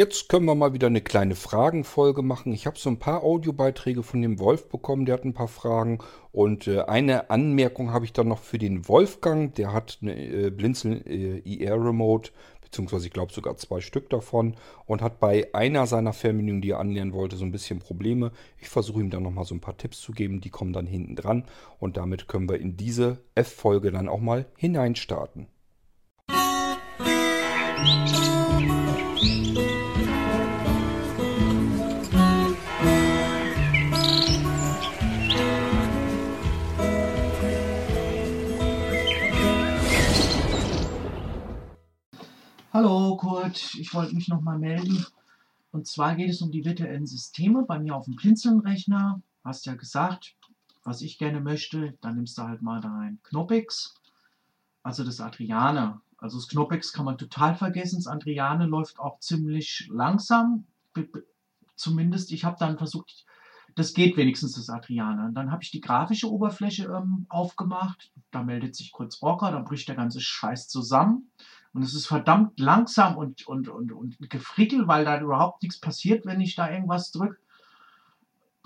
Jetzt können wir mal wieder eine kleine Fragenfolge machen. Ich habe so ein paar Audiobeiträge von dem Wolf bekommen, der hat ein paar Fragen. Und äh, eine Anmerkung habe ich dann noch für den Wolfgang. Der hat eine äh, Blinzeln äh, IR Remote, beziehungsweise ich glaube sogar zwei Stück davon. Und hat bei einer seiner Fernbedienungen, die er anlernen wollte, so ein bisschen Probleme. Ich versuche ihm dann nochmal so ein paar Tipps zu geben. Die kommen dann hinten dran. Und damit können wir in diese F-Folge dann auch mal hineinstarten. Musik Hallo Kurt, ich wollte mich nochmal melden. Und zwar geht es um die virtuellen Systeme bei mir auf dem Blinzeln-Rechner. Hast ja gesagt, was ich gerne möchte, dann nimmst du halt mal dein Knoppix, also das Adriane. Also das Knoppix kann man total vergessen, das Adriane läuft auch ziemlich langsam. Zumindest, ich habe dann versucht, das geht wenigstens das Adriane. Und dann habe ich die grafische Oberfläche ähm, aufgemacht. Da meldet sich kurz Rocker, dann bricht der ganze Scheiß zusammen. Und es ist verdammt langsam und, und, und, und gefrickel, weil da überhaupt nichts passiert, wenn ich da irgendwas drücke.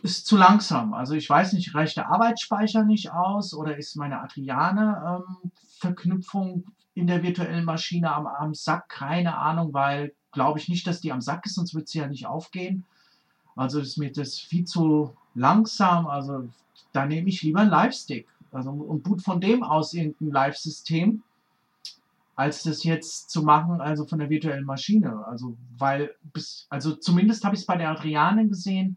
Ist zu langsam. Also ich weiß nicht, reicht der Arbeitsspeicher nicht aus oder ist meine Adriane-Verknüpfung ähm, in der virtuellen Maschine am, am Sack? Keine Ahnung, weil glaube ich nicht, dass die am Sack ist, sonst wird sie ja nicht aufgehen. Also ist mir das viel zu langsam. Also da nehme ich lieber einen Live-Stick. Also und boot von dem aus irgendein Live-System als das jetzt zu machen, also von der virtuellen Maschine. Also, weil, bis, also zumindest habe ich es bei der Adriane gesehen,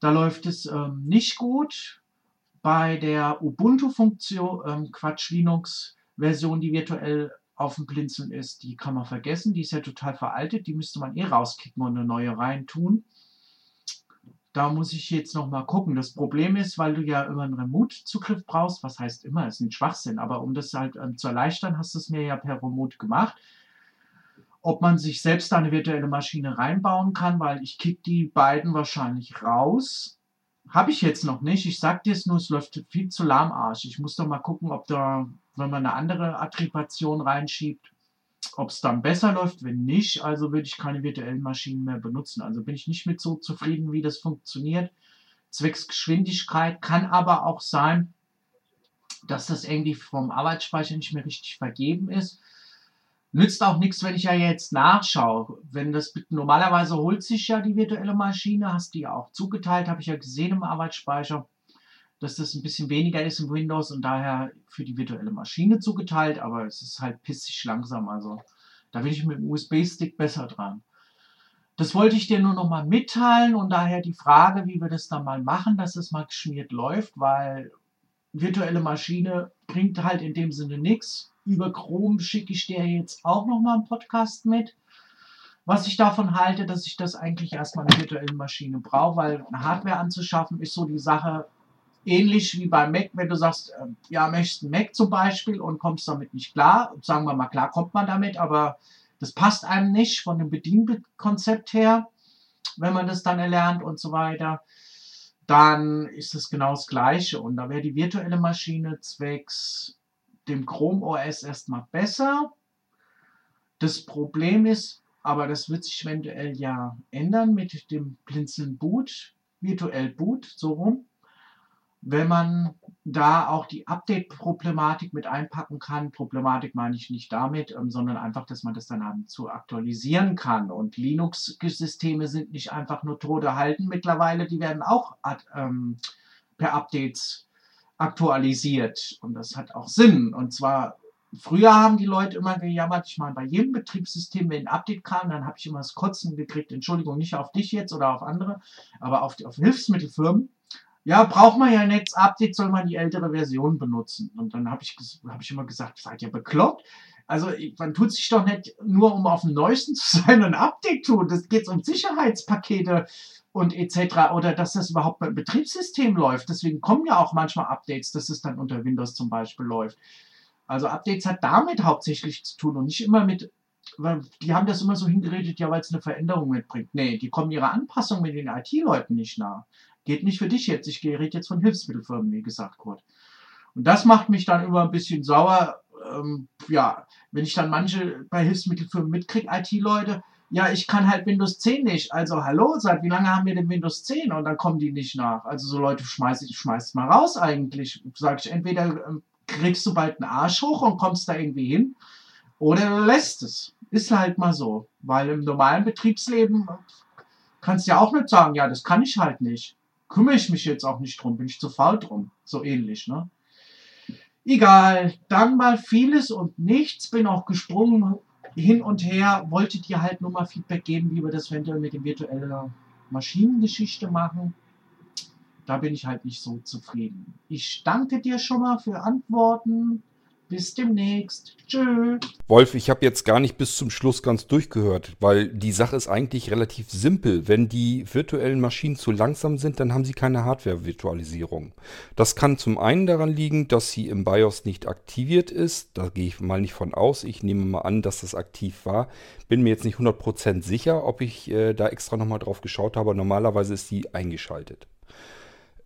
da läuft es ähm, nicht gut. Bei der Ubuntu-Funktion, ähm, Quatsch, Linux-Version, die virtuell auf dem Blinzeln ist, die kann man vergessen, die ist ja total veraltet, die müsste man eh rauskicken und eine neue reintun. Da muss ich jetzt noch mal gucken. Das Problem ist, weil du ja immer einen Remote-Zugriff brauchst, was heißt immer, ist ein Schwachsinn, aber um das halt ähm, zu erleichtern, hast du es mir ja per Remote gemacht. Ob man sich selbst eine virtuelle Maschine reinbauen kann, weil ich kick die beiden wahrscheinlich raus. Habe ich jetzt noch nicht. Ich sag dir es nur, es läuft viel zu lahmarsch. Ich muss doch mal gucken, ob da, wenn man eine andere Attribation reinschiebt, ob es dann besser läuft, wenn nicht, also würde ich keine virtuellen Maschinen mehr benutzen. Also bin ich nicht mit so zufrieden, wie das funktioniert. Zwecks Geschwindigkeit kann aber auch sein, dass das irgendwie vom Arbeitsspeicher nicht mehr richtig vergeben ist. Nützt auch nichts, wenn ich ja jetzt nachschaue. Wenn das normalerweise holt sich ja die virtuelle Maschine, hast die ja auch zugeteilt, habe ich ja gesehen im Arbeitsspeicher dass das ein bisschen weniger ist im Windows und daher für die virtuelle Maschine zugeteilt, aber es ist halt pissig langsam. Also da bin ich mit dem USB-Stick besser dran. Das wollte ich dir nur noch mal mitteilen und daher die Frage, wie wir das dann mal machen, dass es mal geschmiert läuft, weil virtuelle Maschine bringt halt in dem Sinne nichts. Über Chrome schicke ich dir jetzt auch noch mal einen Podcast mit. Was ich davon halte, dass ich das eigentlich erstmal eine virtuelle Maschine brauche, weil eine Hardware anzuschaffen ist so die Sache, ähnlich wie beim Mac, wenn du sagst, äh, ja, möchtest einen Mac zum Beispiel und kommst damit nicht klar, sagen wir mal, klar kommt man damit, aber das passt einem nicht von dem Bedienkonzept her, wenn man das dann erlernt und so weiter, dann ist es genau das Gleiche. Und da wäre die virtuelle Maschine zwecks dem Chrome OS erstmal besser. Das Problem ist, aber das wird sich eventuell ja ändern mit dem Blinzeln Boot, virtuell Boot, so rum wenn man da auch die Update-Problematik mit einpacken kann. Problematik meine ich nicht damit, ähm, sondern einfach, dass man das dann zu aktualisieren kann. Und Linux-Systeme sind nicht einfach nur tot erhalten mittlerweile, die werden auch ähm, per Updates aktualisiert. Und das hat auch Sinn. Und zwar, früher haben die Leute immer gejammert, ich meine, bei jedem Betriebssystem, wenn ein Update kam, dann habe ich immer das Kotzen gekriegt, Entschuldigung, nicht auf dich jetzt oder auf andere, aber auf, die, auf Hilfsmittelfirmen ja, braucht man ja Netz-Update, soll man die ältere Version benutzen. Und dann habe ich, hab ich immer gesagt, seid ihr bekloppt? Also man tut sich doch nicht nur, um auf dem Neuesten zu sein, ein Update tun. Das geht um Sicherheitspakete und etc. Oder dass das überhaupt beim Betriebssystem läuft. Deswegen kommen ja auch manchmal Updates, dass es dann unter Windows zum Beispiel läuft. Also Updates hat damit hauptsächlich zu tun und nicht immer mit, weil die haben das immer so hingeredet, ja, weil es eine Veränderung mitbringt. Nee, die kommen ihrer Anpassung mit den IT-Leuten nicht nah. Geht nicht für dich jetzt. Ich rede jetzt von Hilfsmittelfirmen, wie gesagt, Kurt. Und das macht mich dann immer ein bisschen sauer. Ähm, ja, wenn ich dann manche bei Hilfsmittelfirmen mitkriege, IT-Leute, ja, ich kann halt Windows 10 nicht. Also hallo, seit wie lange haben wir denn Windows 10? Und dann kommen die nicht nach. Also so Leute schmeiß ich, schmeiß mal raus eigentlich. Sag ich, entweder ähm, kriegst du bald einen Arsch hoch und kommst da irgendwie hin, oder lässt es. Ist halt mal so. Weil im normalen Betriebsleben kannst du ja auch nicht sagen, ja, das kann ich halt nicht. Kümmere ich mich jetzt auch nicht drum, bin ich zu faul drum. So ähnlich, ne? Egal, dann mal vieles und nichts, bin auch gesprungen hin und her, wollte dir halt nur mal Feedback geben, wie wir das eventuell mit dem virtuellen Maschinengeschichte machen. Da bin ich halt nicht so zufrieden. Ich danke dir schon mal für Antworten. Bis demnächst. Tschö. Wolf, ich habe jetzt gar nicht bis zum Schluss ganz durchgehört, weil die Sache ist eigentlich relativ simpel. Wenn die virtuellen Maschinen zu langsam sind, dann haben sie keine Hardware-Virtualisierung. Das kann zum einen daran liegen, dass sie im BIOS nicht aktiviert ist. Da gehe ich mal nicht von aus. Ich nehme mal an, dass das aktiv war. Bin mir jetzt nicht 100% sicher, ob ich äh, da extra nochmal drauf geschaut habe. Normalerweise ist sie eingeschaltet.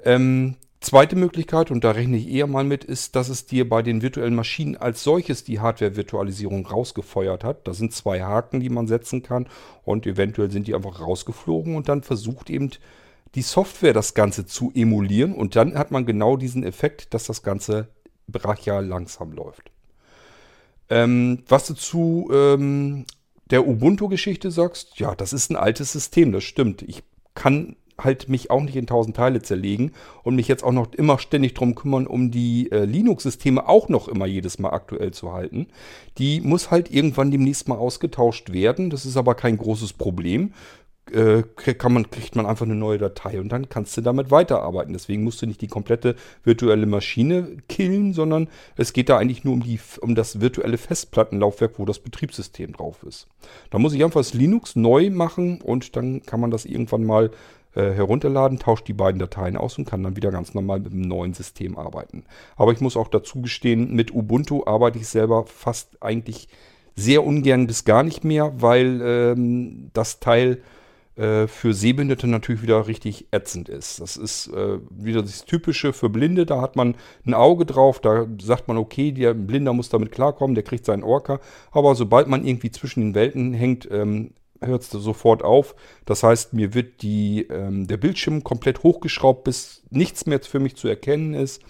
Ähm, Zweite Möglichkeit, und da rechne ich eher mal mit, ist, dass es dir bei den virtuellen Maschinen als solches die Hardware-Virtualisierung rausgefeuert hat. Da sind zwei Haken, die man setzen kann und eventuell sind die einfach rausgeflogen und dann versucht eben die Software das Ganze zu emulieren und dann hat man genau diesen Effekt, dass das Ganze brachial langsam läuft. Ähm, was du zu ähm, der Ubuntu-Geschichte sagst, ja, das ist ein altes System, das stimmt. Ich kann halt mich auch nicht in tausend Teile zerlegen und mich jetzt auch noch immer ständig drum kümmern, um die äh, Linux-Systeme auch noch immer jedes Mal aktuell zu halten. Die muss halt irgendwann demnächst mal ausgetauscht werden. Das ist aber kein großes Problem. Äh, kann man, kriegt man einfach eine neue Datei und dann kannst du damit weiterarbeiten. Deswegen musst du nicht die komplette virtuelle Maschine killen, sondern es geht da eigentlich nur um, die, um das virtuelle Festplattenlaufwerk, wo das Betriebssystem drauf ist. Da muss ich einfach das Linux neu machen und dann kann man das irgendwann mal äh, herunterladen, tauscht die beiden Dateien aus und kann dann wieder ganz normal mit dem neuen System arbeiten. Aber ich muss auch dazu gestehen, mit Ubuntu arbeite ich selber fast eigentlich sehr ungern bis gar nicht mehr, weil ähm, das Teil äh, für Sehbehinderte natürlich wieder richtig ätzend ist. Das ist äh, wieder das Typische für Blinde. Da hat man ein Auge drauf, da sagt man, okay, der Blinder muss damit klarkommen, der kriegt seinen Orca. Aber sobald man irgendwie zwischen den Welten hängt, ähm, hört es sofort auf. Das heißt, mir wird die, ähm, der Bildschirm komplett hochgeschraubt, bis nichts mehr für mich zu erkennen ist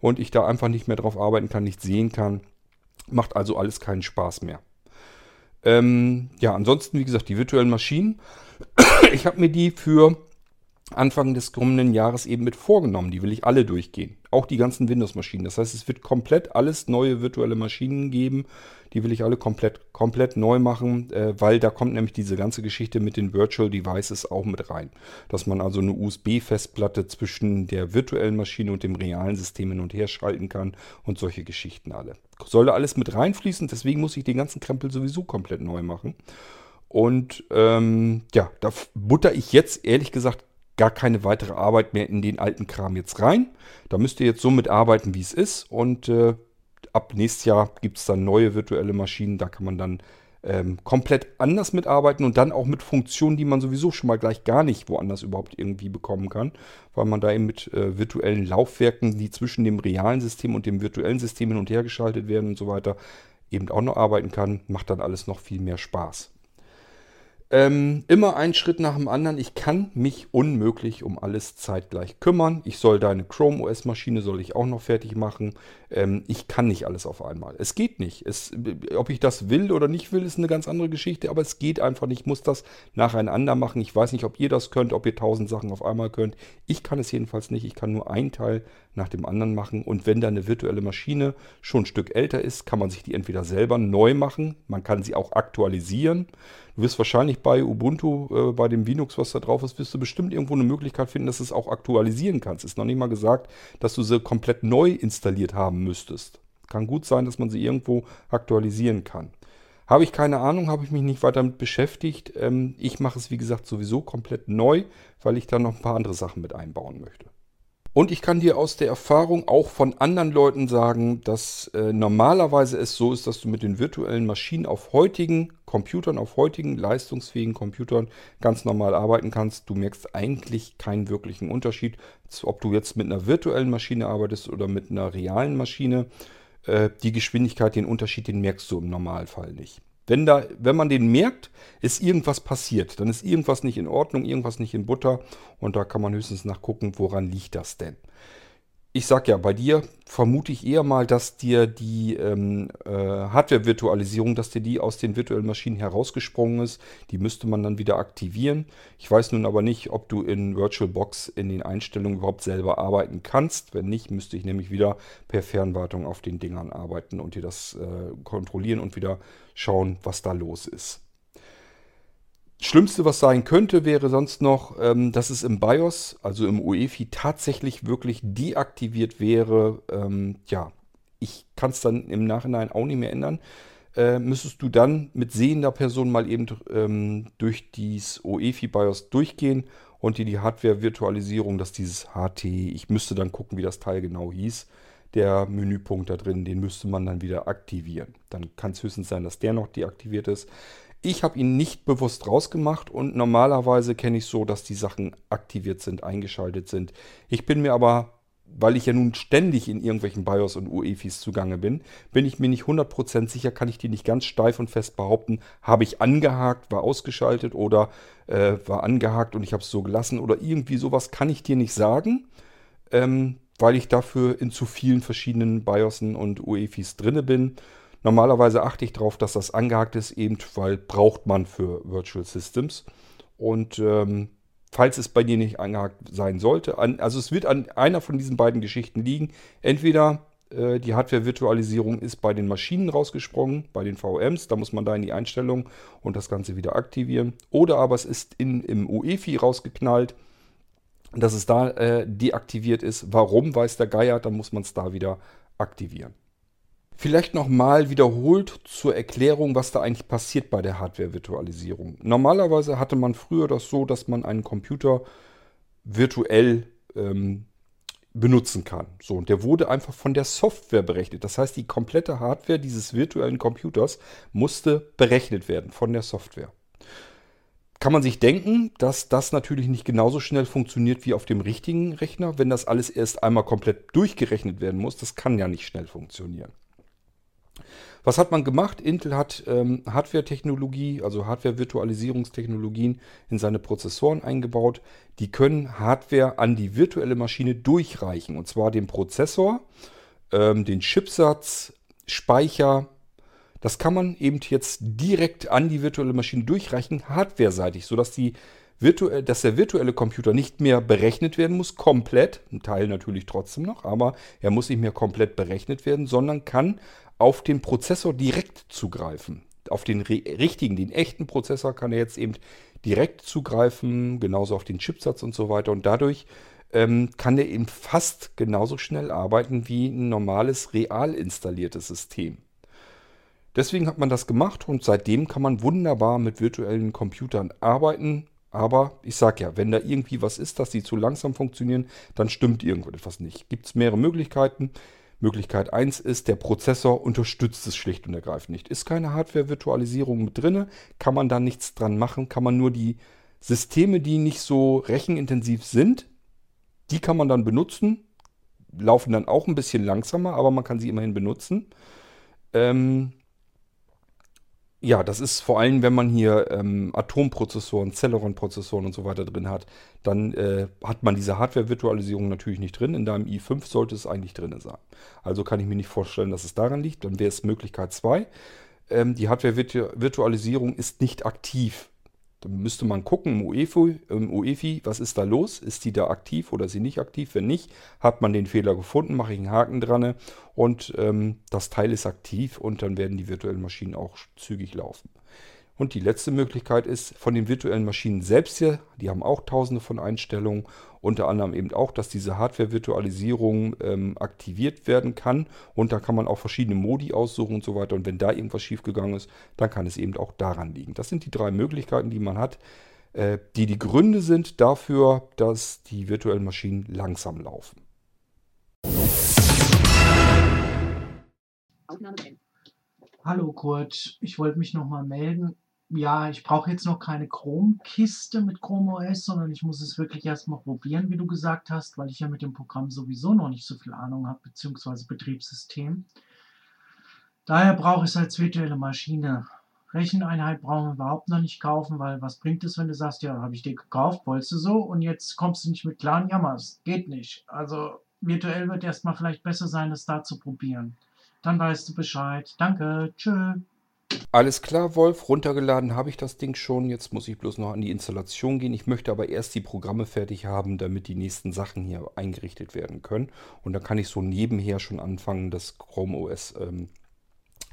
und ich da einfach nicht mehr drauf arbeiten kann, nicht sehen kann. Macht also alles keinen Spaß mehr. Ähm, ja, ansonsten, wie gesagt, die virtuellen Maschinen. ich habe mir die für Anfang des kommenden Jahres eben mit vorgenommen. Die will ich alle durchgehen. Auch die ganzen Windows-Maschinen. Das heißt, es wird komplett alles neue virtuelle Maschinen geben. Die will ich alle komplett, komplett neu machen, äh, weil da kommt nämlich diese ganze Geschichte mit den Virtual Devices auch mit rein. Dass man also eine USB-Festplatte zwischen der virtuellen Maschine und dem realen System hin und her schalten kann und solche Geschichten alle. Soll alles mit reinfließen, deswegen muss ich den ganzen Krempel sowieso komplett neu machen. Und ähm, ja, da butter ich jetzt ehrlich gesagt gar keine weitere Arbeit mehr in den alten Kram jetzt rein. Da müsst ihr jetzt so mitarbeiten, wie es ist. Und äh, ab nächstes Jahr gibt es dann neue virtuelle Maschinen. Da kann man dann ähm, komplett anders mitarbeiten und dann auch mit Funktionen, die man sowieso schon mal gleich gar nicht woanders überhaupt irgendwie bekommen kann, weil man da eben mit äh, virtuellen Laufwerken, die zwischen dem realen System und dem virtuellen System hin und her geschaltet werden und so weiter, eben auch noch arbeiten kann. Macht dann alles noch viel mehr Spaß. Ähm, immer ein Schritt nach dem anderen. Ich kann mich unmöglich um alles zeitgleich kümmern. Ich soll deine Chrome OS Maschine soll ich auch noch fertig machen. Ähm, ich kann nicht alles auf einmal. Es geht nicht. Es, ob ich das will oder nicht will, ist eine ganz andere Geschichte. Aber es geht einfach nicht. Ich muss das nacheinander machen. Ich weiß nicht, ob ihr das könnt, ob ihr tausend Sachen auf einmal könnt. Ich kann es jedenfalls nicht. Ich kann nur einen Teil nach dem anderen machen. Und wenn da eine virtuelle Maschine schon ein Stück älter ist, kann man sich die entweder selber neu machen. Man kann sie auch aktualisieren. Du wirst wahrscheinlich bei Ubuntu, äh, bei dem Linux, was da drauf ist, wirst du bestimmt irgendwo eine Möglichkeit finden, dass du es auch aktualisieren kannst. Ist noch nicht mal gesagt, dass du sie komplett neu installiert haben müsstest. Kann gut sein, dass man sie irgendwo aktualisieren kann. Habe ich keine Ahnung, habe ich mich nicht weiter damit beschäftigt. Ähm, ich mache es, wie gesagt, sowieso komplett neu, weil ich da noch ein paar andere Sachen mit einbauen möchte. Und ich kann dir aus der Erfahrung auch von anderen Leuten sagen, dass äh, normalerweise es so ist, dass du mit den virtuellen Maschinen auf heutigen Computern, auf heutigen leistungsfähigen Computern ganz normal arbeiten kannst. Du merkst eigentlich keinen wirklichen Unterschied, ob du jetzt mit einer virtuellen Maschine arbeitest oder mit einer realen Maschine. Äh, die Geschwindigkeit, den Unterschied, den merkst du im Normalfall nicht. Wenn, da, wenn man den merkt, ist irgendwas passiert. Dann ist irgendwas nicht in Ordnung, irgendwas nicht in Butter. Und da kann man höchstens nachgucken, woran liegt das denn ich sag ja, bei dir vermute ich eher mal, dass dir die ähm, äh, Hardware-Virtualisierung, dass dir die aus den virtuellen Maschinen herausgesprungen ist. Die müsste man dann wieder aktivieren. Ich weiß nun aber nicht, ob du in VirtualBox in den Einstellungen überhaupt selber arbeiten kannst. Wenn nicht, müsste ich nämlich wieder per Fernwartung auf den Dingern arbeiten und dir das äh, kontrollieren und wieder schauen, was da los ist. Schlimmste, was sein könnte, wäre sonst noch, ähm, dass es im BIOS, also im UEFI, tatsächlich wirklich deaktiviert wäre. Ähm, ja, ich kann es dann im Nachhinein auch nicht mehr ändern. Äh, müsstest du dann mit sehender Person mal eben ähm, durch dieses UEFI-BIOS durchgehen und dir die Hardware-Virtualisierung, dass dieses HT, ich müsste dann gucken, wie das Teil genau hieß, der Menüpunkt da drin, den müsste man dann wieder aktivieren. Dann kann es höchstens sein, dass der noch deaktiviert ist. Ich habe ihn nicht bewusst rausgemacht und normalerweise kenne ich so, dass die Sachen aktiviert sind, eingeschaltet sind. Ich bin mir aber, weil ich ja nun ständig in irgendwelchen BIOS und UEFIs zugange bin, bin ich mir nicht 100% sicher, kann ich die nicht ganz steif und fest behaupten, habe ich angehakt, war ausgeschaltet oder äh, war angehakt und ich habe es so gelassen oder irgendwie sowas kann ich dir nicht sagen, ähm, weil ich dafür in zu vielen verschiedenen BIOSen und UEFIs drinne bin Normalerweise achte ich darauf, dass das angehakt ist, eben weil braucht man für Virtual Systems. Und ähm, falls es bei dir nicht angehakt sein sollte, an, also es wird an einer von diesen beiden Geschichten liegen. Entweder äh, die Hardware-Virtualisierung ist bei den Maschinen rausgesprungen, bei den VMs, da muss man da in die Einstellung und das Ganze wieder aktivieren. Oder aber es ist in, im UEFI rausgeknallt, dass es da äh, deaktiviert ist. Warum, weiß der Geier, dann muss man es da wieder aktivieren. Vielleicht nochmal wiederholt zur Erklärung, was da eigentlich passiert bei der Hardware-Virtualisierung. Normalerweise hatte man früher das so, dass man einen Computer virtuell ähm, benutzen kann. So, und der wurde einfach von der Software berechnet. Das heißt, die komplette Hardware dieses virtuellen Computers musste berechnet werden von der Software. Kann man sich denken, dass das natürlich nicht genauso schnell funktioniert wie auf dem richtigen Rechner, wenn das alles erst einmal komplett durchgerechnet werden muss. Das kann ja nicht schnell funktionieren. Was hat man gemacht? Intel hat ähm, Hardware-Technologie, also Hardware-Virtualisierungstechnologien in seine Prozessoren eingebaut. Die können Hardware an die virtuelle Maschine durchreichen. Und zwar den Prozessor, ähm, den Chipsatz, Speicher. Das kann man eben jetzt direkt an die virtuelle Maschine durchreichen, hardware-seitig, sodass die virtuell, dass der virtuelle Computer nicht mehr berechnet werden muss, komplett, ein Teil natürlich trotzdem noch, aber er muss nicht mehr komplett berechnet werden, sondern kann auf den Prozessor direkt zugreifen. Auf den richtigen, den echten Prozessor kann er jetzt eben direkt zugreifen, genauso auf den Chipsatz und so weiter. Und dadurch ähm, kann er eben fast genauso schnell arbeiten wie ein normales real installiertes System. Deswegen hat man das gemacht und seitdem kann man wunderbar mit virtuellen Computern arbeiten. Aber ich sage ja, wenn da irgendwie was ist, dass die zu langsam funktionieren, dann stimmt irgendetwas nicht. Gibt es mehrere Möglichkeiten. Möglichkeit 1 ist, der Prozessor unterstützt es schlicht und ergreifend nicht. Ist keine Hardware-Virtualisierung mit drin, kann man da nichts dran machen, kann man nur die Systeme, die nicht so rechenintensiv sind, die kann man dann benutzen, laufen dann auch ein bisschen langsamer, aber man kann sie immerhin benutzen. Ähm, ja, das ist vor allem, wenn man hier ähm, Atomprozessoren, Celeron-Prozessoren und so weiter drin hat, dann äh, hat man diese Hardware-Virtualisierung natürlich nicht drin. In deinem i5 sollte es eigentlich drin sein. Also kann ich mir nicht vorstellen, dass es daran liegt. Dann wäre es Möglichkeit 2. Ähm, die Hardware-Virtualisierung ist nicht aktiv. Dann müsste man gucken im UEFI, im UEFI, was ist da los? Ist die da aktiv oder ist sie nicht aktiv? Wenn nicht, hat man den Fehler gefunden, mache ich einen Haken dran und ähm, das Teil ist aktiv und dann werden die virtuellen Maschinen auch zügig laufen. Und die letzte Möglichkeit ist von den virtuellen Maschinen selbst hier, die haben auch tausende von Einstellungen, unter anderem eben auch, dass diese Hardware-Virtualisierung ähm, aktiviert werden kann und da kann man auch verschiedene Modi aussuchen und so weiter und wenn da irgendwas schiefgegangen ist, dann kann es eben auch daran liegen. Das sind die drei Möglichkeiten, die man hat, äh, die die Gründe sind dafür, dass die virtuellen Maschinen langsam laufen. Hallo Kurt, ich wollte mich nochmal melden ja, ich brauche jetzt noch keine Chrome-Kiste mit Chrome OS, sondern ich muss es wirklich erstmal probieren, wie du gesagt hast, weil ich ja mit dem Programm sowieso noch nicht so viel Ahnung habe, beziehungsweise Betriebssystem. Daher brauche ich es als virtuelle Maschine Recheneinheit brauchen wir überhaupt noch nicht kaufen, weil was bringt es, wenn du sagst, ja, habe ich dir gekauft, wolltest du so und jetzt kommst du nicht mit klar und jammerst. Geht nicht. Also virtuell wird erstmal vielleicht besser sein, das da zu probieren. Dann weißt du Bescheid. Danke. Tschö. Alles klar, Wolf. Runtergeladen habe ich das Ding schon. Jetzt muss ich bloß noch an die Installation gehen. Ich möchte aber erst die Programme fertig haben, damit die nächsten Sachen hier eingerichtet werden können. Und dann kann ich so nebenher schon anfangen, das Chrome OS ähm,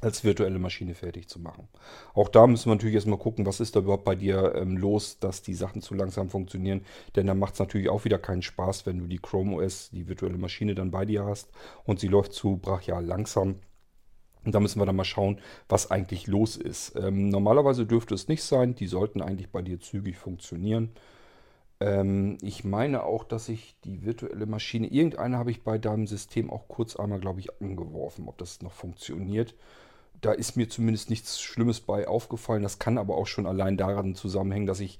als virtuelle Maschine fertig zu machen. Auch da müssen wir natürlich erstmal gucken, was ist da überhaupt bei dir ähm, los, dass die Sachen zu langsam funktionieren. Denn dann macht es natürlich auch wieder keinen Spaß, wenn du die Chrome OS, die virtuelle Maschine dann bei dir hast und sie läuft zu brachial langsam. Und da müssen wir dann mal schauen, was eigentlich los ist. Ähm, normalerweise dürfte es nicht sein. Die sollten eigentlich bei dir zügig funktionieren. Ähm, ich meine auch, dass ich die virtuelle Maschine, irgendeine habe ich bei deinem System auch kurz einmal, glaube ich, angeworfen, ob das noch funktioniert. Da ist mir zumindest nichts Schlimmes bei aufgefallen. Das kann aber auch schon allein daran zusammenhängen, dass ich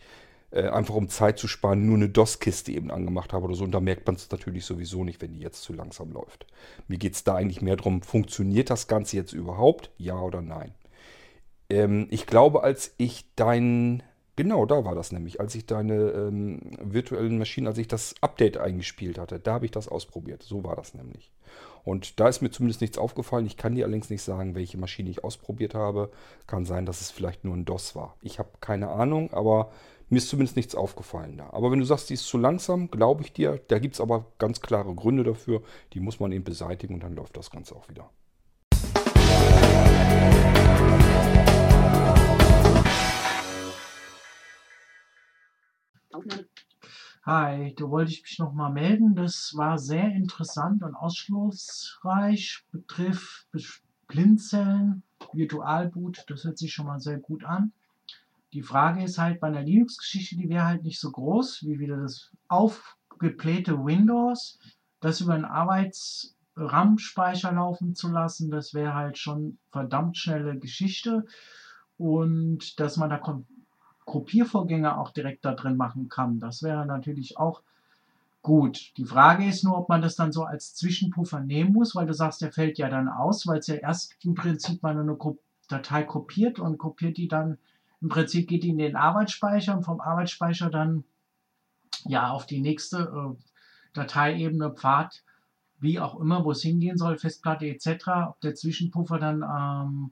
äh, einfach um Zeit zu sparen, nur eine DOS-Kiste eben angemacht habe oder so. Und da merkt man es natürlich sowieso nicht, wenn die jetzt zu langsam läuft. Mir geht es da eigentlich mehr darum, funktioniert das Ganze jetzt überhaupt? Ja oder nein? Ähm, ich glaube, als ich dein... Genau, da war das nämlich, als ich deine ähm, virtuellen Maschinen, als ich das Update eingespielt hatte, da habe ich das ausprobiert. So war das nämlich. Und da ist mir zumindest nichts aufgefallen. Ich kann dir allerdings nicht sagen, welche Maschine ich ausprobiert habe. Kann sein, dass es vielleicht nur ein DOS war. Ich habe keine Ahnung, aber mir ist zumindest nichts aufgefallen da. Aber wenn du sagst, die ist zu langsam, glaube ich dir. Da gibt es aber ganz klare Gründe dafür. Die muss man eben beseitigen und dann läuft das Ganze auch wieder. Hi, da wollte ich mich nochmal melden. Das war sehr interessant und ausschlussreich. Betrifft Blinzeln, Virtualboot. Das hört sich schon mal sehr gut an. Die Frage ist halt bei einer Linux-Geschichte, die wäre halt nicht so groß, wie wieder das aufgeblähte Windows, das über einen Arbeits-RAM-Speicher laufen zu lassen, das wäre halt schon verdammt schnelle Geschichte. Und dass man da Kopiervorgänge auch direkt da drin machen kann, das wäre natürlich auch gut. Die Frage ist nur, ob man das dann so als Zwischenpuffer nehmen muss, weil du sagst, der fällt ja dann aus, weil es ja erst im Prinzip mal eine Datei kopiert und kopiert die dann im Prinzip geht die in den Arbeitsspeicher und vom Arbeitsspeicher dann ja auf die nächste äh, Dateiebene, Pfad, wie auch immer, wo es hingehen soll, Festplatte etc., ob der Zwischenpuffer dann ähm,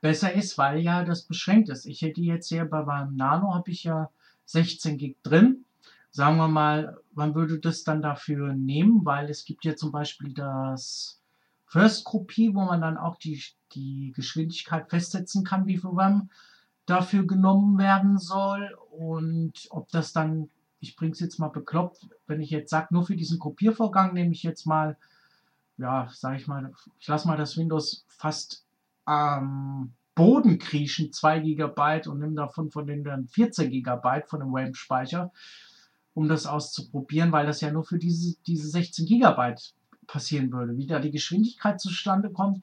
besser ist, weil ja das beschränkt ist. Ich hätte jetzt hier bei meinem Nano habe ich ja 16 Gig drin. Sagen wir mal, wann würde das dann dafür nehmen? Weil es gibt ja zum Beispiel das First Kopie, wo man dann auch die, die Geschwindigkeit festsetzen kann, wie viel RAM dafür genommen werden soll und ob das dann, ich bringe es jetzt mal bekloppt, wenn ich jetzt sage, nur für diesen Kopiervorgang nehme ich jetzt mal, ja, sage ich mal, ich lasse mal das Windows fast am ähm, Boden kriechen, 2 GB und nehme davon von den dann 14 GB von dem RAM-Speicher, um das auszuprobieren, weil das ja nur für diese, diese 16 GB passieren würde. Wie da die Geschwindigkeit zustande kommt,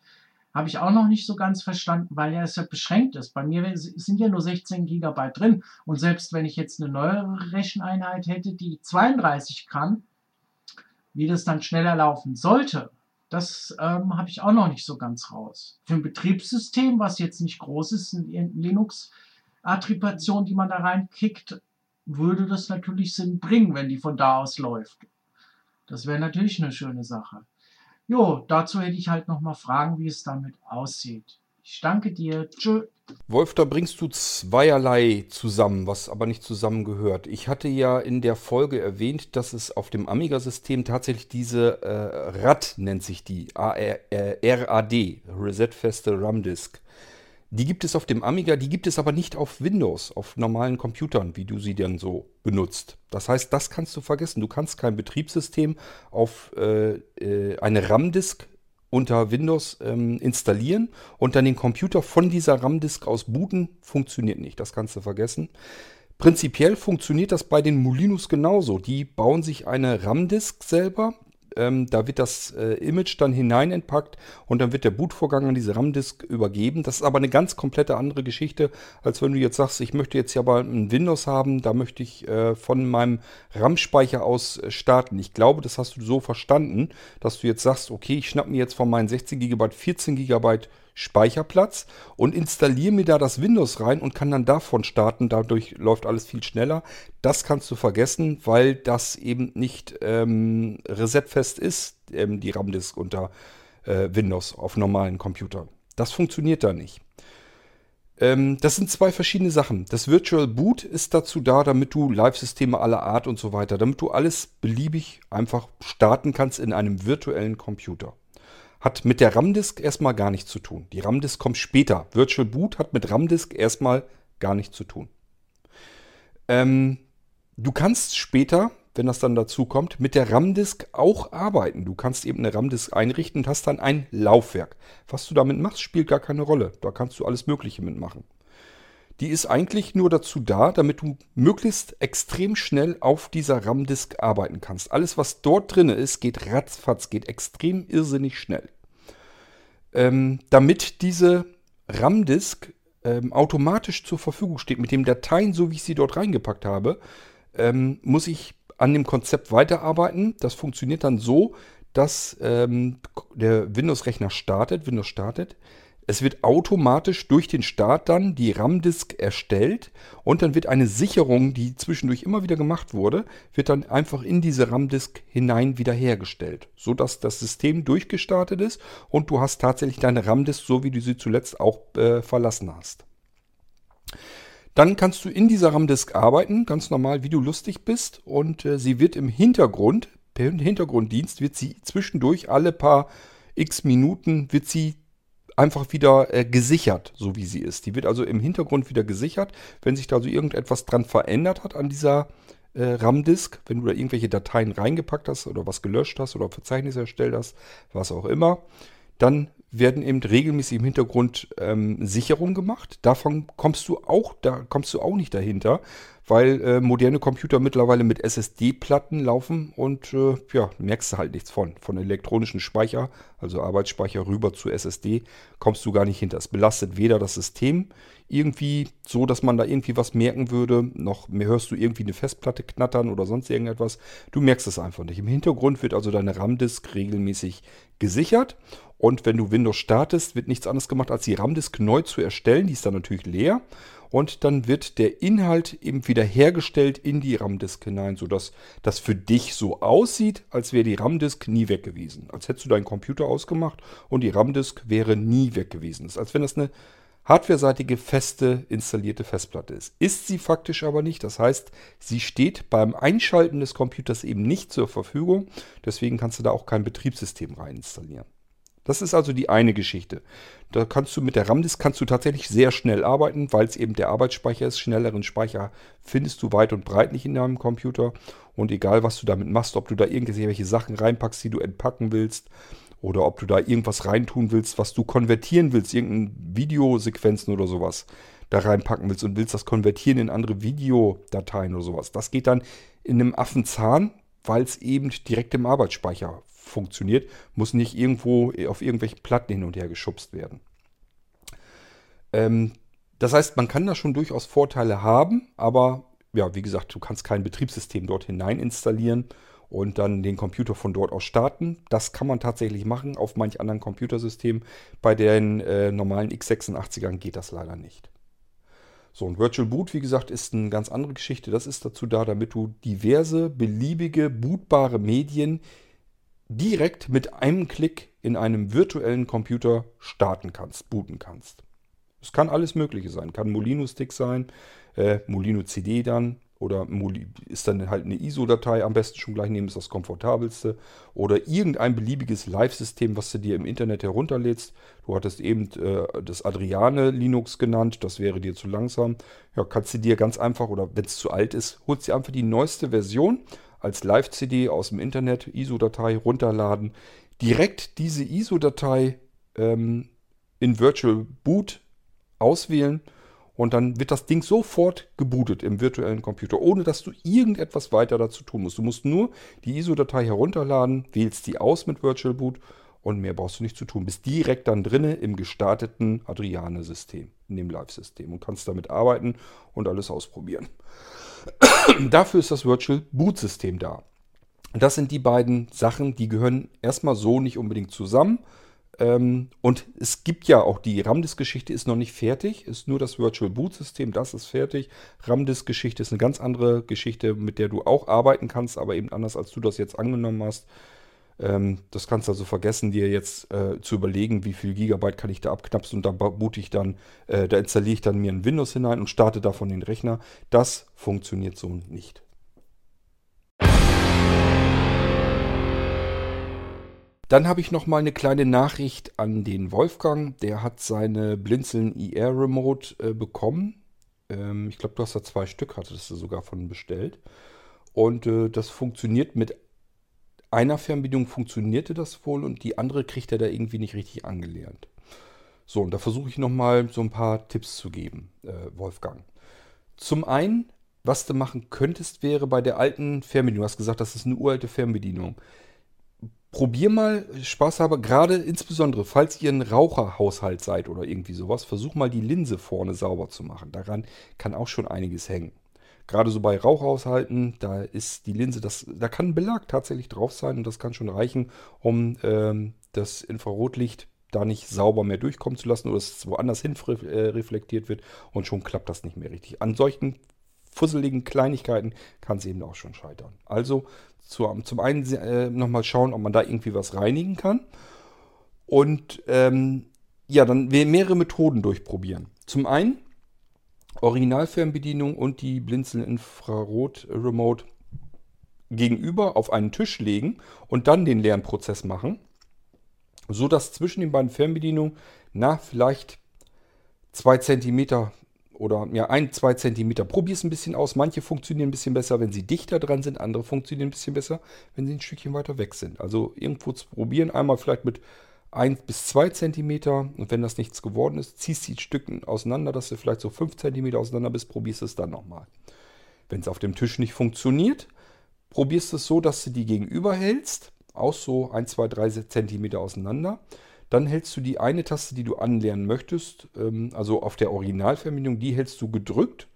habe ich auch noch nicht so ganz verstanden, weil ja es ja beschränkt ist. Bei mir sind ja nur 16 GB drin. Und selbst wenn ich jetzt eine neuere Recheneinheit hätte, die 32 kann, wie das dann schneller laufen sollte, das ähm, habe ich auch noch nicht so ganz raus. Für ein Betriebssystem, was jetzt nicht groß ist, eine Linux-Attribation, die man da reinkickt, würde das natürlich Sinn bringen, wenn die von da aus läuft. Das wäre natürlich eine schöne Sache. Jo, dazu hätte ich halt nochmal Fragen, wie es damit aussieht. Ich danke dir. Tschö. Wolf, da bringst du zweierlei zusammen, was aber nicht zusammengehört. Ich hatte ja in der Folge erwähnt, dass es auf dem Amiga-System tatsächlich diese äh, RAD nennt sich die, A-R-A-D, Reset-feste RAM-Disk. Die gibt es auf dem Amiga, die gibt es aber nicht auf Windows, auf normalen Computern, wie du sie dann so benutzt. Das heißt, das kannst du vergessen. Du kannst kein Betriebssystem auf äh, äh, eine RAM-Disk unter Windows ähm, installieren und dann den Computer von dieser RAM-Disk aus booten. Funktioniert nicht, das kannst du vergessen. Prinzipiell funktioniert das bei den Molinos genauso. Die bauen sich eine RAM-Disk selber, ähm, da wird das äh, Image dann hinein entpackt und dann wird der Bootvorgang an diese RAM-Disk übergeben. Das ist aber eine ganz komplette andere Geschichte, als wenn du jetzt sagst, ich möchte jetzt ja mal ein Windows haben, da möchte ich äh, von meinem RAM-Speicher aus äh, starten. Ich glaube, das hast du so verstanden, dass du jetzt sagst, okay, ich schnapp mir jetzt von meinen 16 GB 14 GB Speicherplatz und installiere mir da das Windows rein und kann dann davon starten. Dadurch läuft alles viel schneller. Das kannst du vergessen, weil das eben nicht ähm, resetfest ist, ähm, die RAM-Disk unter äh, Windows auf normalen Computern. Das funktioniert da nicht. Ähm, das sind zwei verschiedene Sachen. Das Virtual Boot ist dazu da, damit du Live-Systeme aller Art und so weiter, damit du alles beliebig einfach starten kannst in einem virtuellen Computer hat mit der RAM-Disk erstmal gar nichts zu tun. Die RAM-Disk kommt später. Virtual Boot hat mit RAM-Disk erstmal gar nichts zu tun. Ähm, du kannst später, wenn das dann dazu kommt, mit der RAM-Disk auch arbeiten. Du kannst eben eine RAM-Disk einrichten und hast dann ein Laufwerk. Was du damit machst, spielt gar keine Rolle. Da kannst du alles Mögliche mitmachen. Die ist eigentlich nur dazu da, damit du möglichst extrem schnell auf dieser RAM-Disk arbeiten kannst. Alles, was dort drin ist, geht ratzfatz, geht extrem irrsinnig schnell. Ähm, damit diese RAM-Disk ähm, automatisch zur Verfügung steht, mit den Dateien, so wie ich sie dort reingepackt habe, ähm, muss ich an dem Konzept weiterarbeiten. Das funktioniert dann so, dass ähm, der Windows-Rechner startet, Windows startet, es wird automatisch durch den Start dann die RAM-Disk erstellt und dann wird eine Sicherung, die zwischendurch immer wieder gemacht wurde, wird dann einfach in diese RAM-Disk hinein wiederhergestellt, sodass das System durchgestartet ist und du hast tatsächlich deine RAM-Disk, so wie du sie zuletzt auch äh, verlassen hast. Dann kannst du in dieser RAM-Disk arbeiten, ganz normal, wie du lustig bist und äh, sie wird im Hintergrund, per Hintergrunddienst wird sie zwischendurch alle paar x Minuten wird sie einfach wieder äh, gesichert, so wie sie ist. Die wird also im Hintergrund wieder gesichert. Wenn sich da so irgendetwas dran verändert hat an dieser äh, RAM-Disk, wenn du da irgendwelche Dateien reingepackt hast oder was gelöscht hast oder Verzeichnis erstellt hast, was auch immer, dann werden eben regelmäßig im Hintergrund ähm, Sicherungen gemacht. Davon kommst du auch, da kommst du auch nicht dahinter, weil äh, moderne Computer mittlerweile mit SSD-Platten laufen und äh, ja, merkst du halt nichts von. Von elektronischen Speicher, also Arbeitsspeicher rüber zu SSD, kommst du gar nicht hinter. Es belastet weder das System irgendwie so, dass man da irgendwie was merken würde, noch hörst du irgendwie eine Festplatte knattern oder sonst irgendetwas. Du merkst es einfach nicht. Im Hintergrund wird also deine RAM-Disk regelmäßig gesichert und wenn du Windows startest, wird nichts anderes gemacht, als die RAM-Disk neu zu erstellen. Die ist dann natürlich leer und dann wird der Inhalt eben wieder hergestellt in die RAM-Disk hinein, sodass das für dich so aussieht, als wäre die RAM-Disk nie weg gewesen. Als hättest du deinen Computer ausgemacht und die RAM-Disk wäre nie weg gewesen. Das ist, als wenn das eine hardwareseitige feste installierte Festplatte ist. Ist sie faktisch aber nicht. Das heißt, sie steht beim Einschalten des Computers eben nicht zur Verfügung. Deswegen kannst du da auch kein Betriebssystem rein installieren. Das ist also die eine Geschichte. Da kannst du mit der RAM-Disk kannst du tatsächlich sehr schnell arbeiten, weil es eben der Arbeitsspeicher ist. Schnelleren Speicher findest du weit und breit nicht in deinem Computer. Und egal, was du damit machst, ob du da irgendwelche Sachen reinpackst, die du entpacken willst, oder ob du da irgendwas reintun willst, was du konvertieren willst, irgendeine Videosequenzen oder sowas da reinpacken willst und willst das konvertieren in andere Videodateien oder sowas. Das geht dann in einem Affenzahn, weil es eben direkt im Arbeitsspeicher funktioniert, muss nicht irgendwo auf irgendwelche Platten hin und her geschubst werden. Ähm, das heißt, man kann da schon durchaus Vorteile haben, aber ja, wie gesagt, du kannst kein Betriebssystem dort hinein installieren und dann den Computer von dort aus starten. Das kann man tatsächlich machen auf manch anderen Computersystemen. Bei den äh, normalen x86ern geht das leider nicht. So, ein Virtual Boot, wie gesagt, ist eine ganz andere Geschichte. Das ist dazu da, damit du diverse beliebige bootbare Medien direkt mit einem Klick in einem virtuellen Computer starten kannst, booten kannst. Es kann alles Mögliche sein. Kann Molino-Stick sein, äh, Molino-CD dann oder ist dann halt eine ISO-Datei am besten schon gleich nehmen, ist das komfortabelste. Oder irgendein beliebiges Live-System, was du dir im Internet herunterlädst. Du hattest eben äh, das Adriane Linux genannt, das wäre dir zu langsam. Ja, kannst du dir ganz einfach, oder wenn es zu alt ist, holst dir einfach die neueste Version als Live-CD aus dem Internet, ISO-Datei runterladen, direkt diese ISO-Datei ähm, in Virtual Boot auswählen und dann wird das Ding sofort gebootet im virtuellen Computer, ohne dass du irgendetwas weiter dazu tun musst. Du musst nur die ISO-Datei herunterladen, wählst die aus mit Virtual Boot und mehr brauchst du nicht zu tun. Bist direkt dann drinne im gestarteten Adriane-System, in dem Live-System und kannst damit arbeiten und alles ausprobieren. Dafür ist das Virtual Boot System da. Das sind die beiden Sachen, die gehören erstmal so nicht unbedingt zusammen. Ähm, und es gibt ja auch die RAM-Disk-Geschichte ist noch nicht fertig, ist nur das Virtual Boot System, das ist fertig. RAM-Disk-Geschichte ist eine ganz andere Geschichte, mit der du auch arbeiten kannst, aber eben anders, als du das jetzt angenommen hast. Ähm, das kannst du also vergessen, dir jetzt äh, zu überlegen, wie viel Gigabyte kann ich da abknapsen und da boote ich dann, äh, da installiere ich dann mir ein Windows hinein und starte davon den Rechner. Das funktioniert so nicht. Dann habe ich noch mal eine kleine Nachricht an den Wolfgang. Der hat seine Blinzeln IR Remote äh, bekommen. Ähm, ich glaube, du hast da zwei Stück, hattest du sogar von bestellt. Und äh, das funktioniert mit einer Fernbedienung funktionierte das wohl und die andere kriegt er da irgendwie nicht richtig angelernt. So, und da versuche ich noch mal so ein paar Tipps zu geben, äh, Wolfgang. Zum einen, was du machen könntest, wäre bei der alten Fernbedienung, du hast gesagt, das ist eine uralte Fernbedienung probier mal spaßhalber, gerade insbesondere, falls ihr ein Raucherhaushalt seid oder irgendwie sowas, versuch mal die Linse vorne sauber zu machen. Daran kann auch schon einiges hängen. Gerade so bei Rauchhaushalten, da ist die Linse, das, da kann ein Belag tatsächlich drauf sein und das kann schon reichen, um ähm, das Infrarotlicht da nicht sauber mehr durchkommen zu lassen oder es woanders hin äh, reflektiert wird und schon klappt das nicht mehr richtig. An solchen fusseligen Kleinigkeiten kann es eben auch schon scheitern. Also zu, zum einen äh, nochmal schauen, ob man da irgendwie was reinigen kann. Und ähm, ja, dann mehrere Methoden durchprobieren. Zum einen Originalfernbedienung und die Blinzeln Infrarot Remote gegenüber auf einen Tisch legen und dann den Lernprozess machen, so dass zwischen den beiden Fernbedienungen na vielleicht zwei Zentimeter oder ja, ein, zwei Zentimeter. Probier es ein bisschen aus. Manche funktionieren ein bisschen besser, wenn sie dichter dran sind. Andere funktionieren ein bisschen besser, wenn sie ein Stückchen weiter weg sind. Also irgendwo zu probieren. Einmal vielleicht mit 1 bis 2 Zentimeter. Und wenn das nichts geworden ist, ziehst die Stücken auseinander, dass du vielleicht so 5 Zentimeter auseinander bist. Probierst es dann nochmal. Wenn es auf dem Tisch nicht funktioniert, probierst es so, dass du die gegenüber hältst. Auch so 1, 2, 3 Zentimeter auseinander. Dann hältst du die eine Taste, die du anlernen möchtest, ähm, also auf der Originalverbindung, die hältst du gedrückt.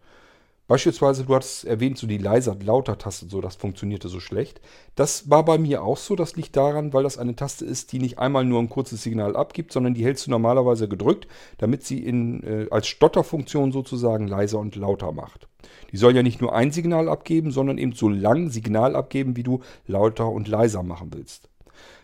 Beispielsweise, du hattest erwähnt, so die leiser lauter Taste, so das funktionierte so schlecht. Das war bei mir auch so. Das liegt daran, weil das eine Taste ist, die nicht einmal nur ein kurzes Signal abgibt, sondern die hältst du normalerweise gedrückt, damit sie in, äh, als Stotterfunktion sozusagen leiser und lauter macht. Die soll ja nicht nur ein Signal abgeben, sondern eben so lang Signal abgeben, wie du lauter und leiser machen willst.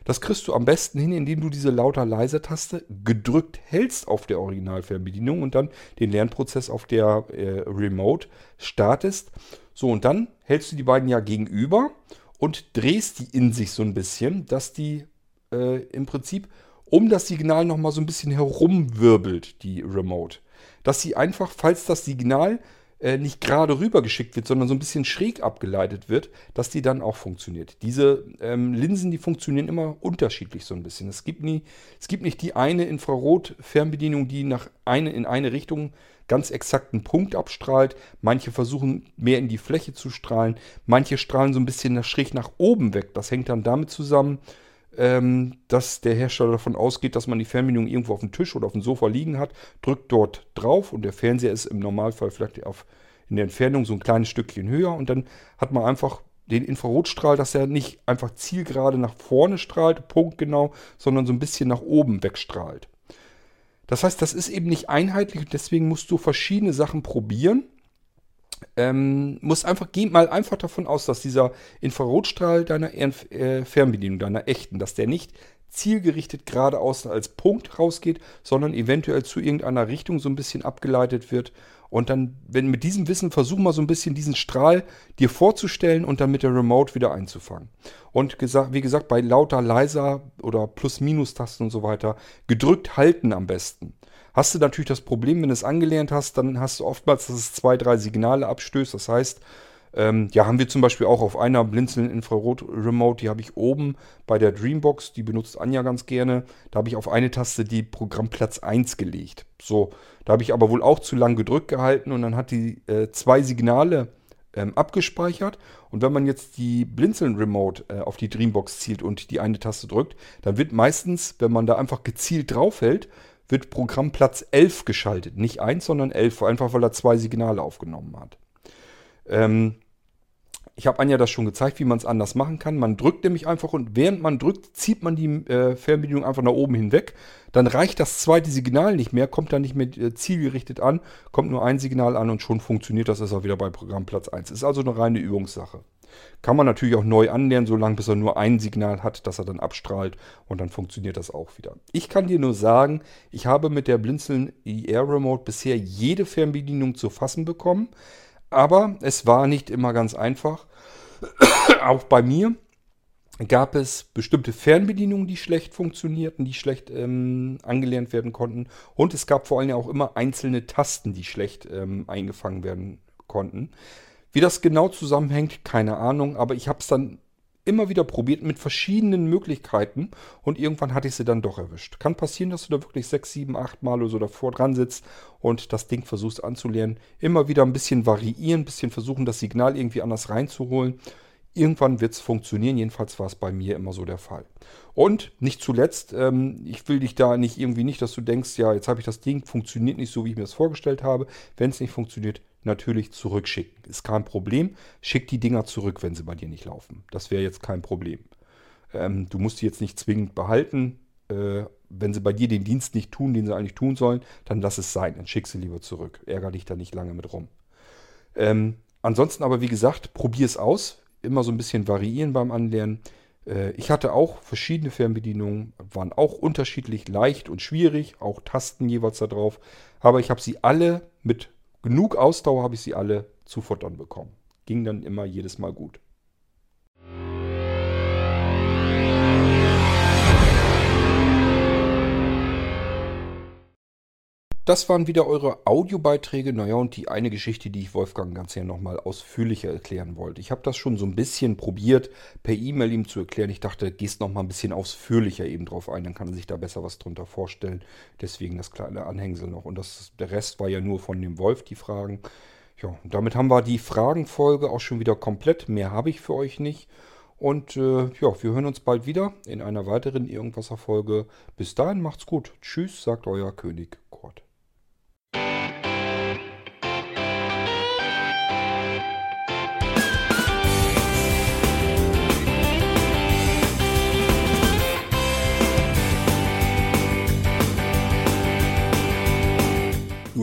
Das kriegst du am besten hin, indem du diese lauter-leiser-Taste gedrückt hältst auf der Originalfernbedienung und dann den Lernprozess auf der äh, Remote startest. So, und dann hältst du die beiden ja gegenüber und drehst die in sich so ein bisschen, dass die äh, im Prinzip um das Signal nochmal so ein bisschen herumwirbelt, die Remote. Dass sie einfach, falls das Signal äh, nicht gerade rüber geschickt wird, sondern so ein bisschen schräg abgeleitet wird, dass die dann auch funktioniert. Diese ähm, Linsen, die funktionieren immer unterschiedlich so ein bisschen. Es gibt, nie, es gibt nicht die eine Infrarot-Fernbedienung, die nach eine, in eine Richtung ganz exakten Punkt abstrahlt. Manche versuchen mehr in die Fläche zu strahlen. Manche strahlen so ein bisschen schräg nach oben weg. Das hängt dann damit zusammen, ähm, dass der Hersteller davon ausgeht, dass man die Fernbedienung irgendwo auf dem Tisch oder auf dem Sofa liegen hat, drückt dort drauf und der Fernseher ist im Normalfall vielleicht auf, in der Entfernung so ein kleines Stückchen höher und dann hat man einfach den Infrarotstrahl, dass er nicht einfach zielgerade nach vorne strahlt, punktgenau, sondern so ein bisschen nach oben wegstrahlt. Das heißt, das ist eben nicht einheitlich und deswegen musst du verschiedene Sachen probieren ähm, musst einfach, geh mal einfach davon aus, dass dieser Infrarotstrahl deiner äh, Fernbedienung, deiner echten, dass der nicht zielgerichtet geradeaus als Punkt rausgeht, sondern eventuell zu irgendeiner Richtung so ein bisschen abgeleitet wird. Und dann, wenn mit diesem Wissen versuch mal so ein bisschen diesen Strahl dir vorzustellen und dann mit der Remote wieder einzufangen. Und gesagt, wie gesagt, bei lauter, leiser oder Plus-Minus-Tasten und so weiter, gedrückt halten am besten hast du natürlich das Problem, wenn du es angelernt hast, dann hast du oftmals, dass es zwei, drei Signale abstößt. Das heißt, ähm, ja, haben wir zum Beispiel auch auf einer blinzelnden Infrarot-Remote, die habe ich oben bei der Dreambox, die benutzt Anja ganz gerne. Da habe ich auf eine Taste die Programmplatz 1 gelegt. So, da habe ich aber wohl auch zu lang gedrückt gehalten und dann hat die äh, zwei Signale ähm, abgespeichert. Und wenn man jetzt die Blinzeln-Remote äh, auf die Dreambox zielt und die eine Taste drückt, dann wird meistens, wenn man da einfach gezielt draufhält, wird Programmplatz 11 geschaltet. Nicht 1, sondern 11, einfach weil er zwei Signale aufgenommen hat. Ähm, Ich habe Anja das schon gezeigt, wie man es anders machen kann. Man drückt nämlich einfach und während man drückt, zieht man die äh, Fernbedienung einfach nach oben hinweg. Dann reicht das zweite Signal nicht mehr, kommt dann nicht mehr äh, zielgerichtet an, kommt nur ein Signal an und schon funktioniert das, ist auch wieder bei Programmplatz 1. Ist also eine reine Übungssache. Kann man natürlich auch neu anlernen, solange bis er nur ein Signal hat, das er dann abstrahlt und dann funktioniert das auch wieder. Ich kann dir nur sagen, ich habe mit der Blinzeln ER Remote bisher jede Fernbedienung zu fassen bekommen, aber es war nicht immer ganz einfach. auch bei mir gab es bestimmte Fernbedienungen, die schlecht funktionierten, die schlecht ähm, angelernt werden konnten. Und es gab vor allem auch immer einzelne Tasten, die schlecht ähm, eingefangen werden konnten. Wie das genau zusammenhängt, keine Ahnung, aber ich habe es dann immer wieder probiert mit verschiedenen Möglichkeiten und irgendwann hatte ich sie dann doch erwischt. Kann passieren, dass du da wirklich sechs, sieben, acht Mal oder so davor dran sitzt und das Ding versuchst anzulernen. Immer wieder ein bisschen variieren, ein bisschen versuchen, das Signal irgendwie anders reinzuholen. Irgendwann wird es funktionieren, jedenfalls war es bei mir immer so der Fall. Und nicht zuletzt, ähm, ich will dich da nicht irgendwie nicht, dass du denkst, ja, jetzt habe ich das Ding, funktioniert nicht so, wie ich mir das vorgestellt habe. Wenn es nicht funktioniert, natürlich zurückschicken. Ist kein Problem. Schick die Dinger zurück, wenn sie bei dir nicht laufen. Das wäre jetzt kein Problem. Ähm, du musst die jetzt nicht zwingend behalten. Äh, wenn sie bei dir den Dienst nicht tun, den sie eigentlich tun sollen, dann lass es sein. Dann schick sie lieber zurück. Ärger dich da nicht lange mit rum. Ähm, ansonsten aber, wie gesagt, probier es aus. Immer so ein bisschen variieren beim Anlernen. Äh, ich hatte auch verschiedene Fernbedienungen, waren auch unterschiedlich leicht und schwierig, auch Tasten jeweils da drauf. Aber ich habe sie alle mit genug Ausdauer habe ich sie alle zu futtern bekommen. Ging dann immer jedes Mal gut. Das waren wieder eure Audiobeiträge. Naja, und die eine Geschichte, die ich Wolfgang ganz gerne nochmal ausführlicher erklären wollte. Ich habe das schon so ein bisschen probiert, per E-Mail ihm zu erklären. Ich dachte, gehst nochmal ein bisschen ausführlicher eben drauf ein, dann kann er sich da besser was drunter vorstellen. Deswegen das kleine Anhängsel noch. Und das, der Rest war ja nur von dem Wolf, die Fragen. Ja, und damit haben wir die Fragenfolge auch schon wieder komplett. Mehr habe ich für euch nicht. Und äh, ja, wir hören uns bald wieder in einer weiteren Irgendwasser-Folge. Bis dahin macht's gut. Tschüss, sagt euer König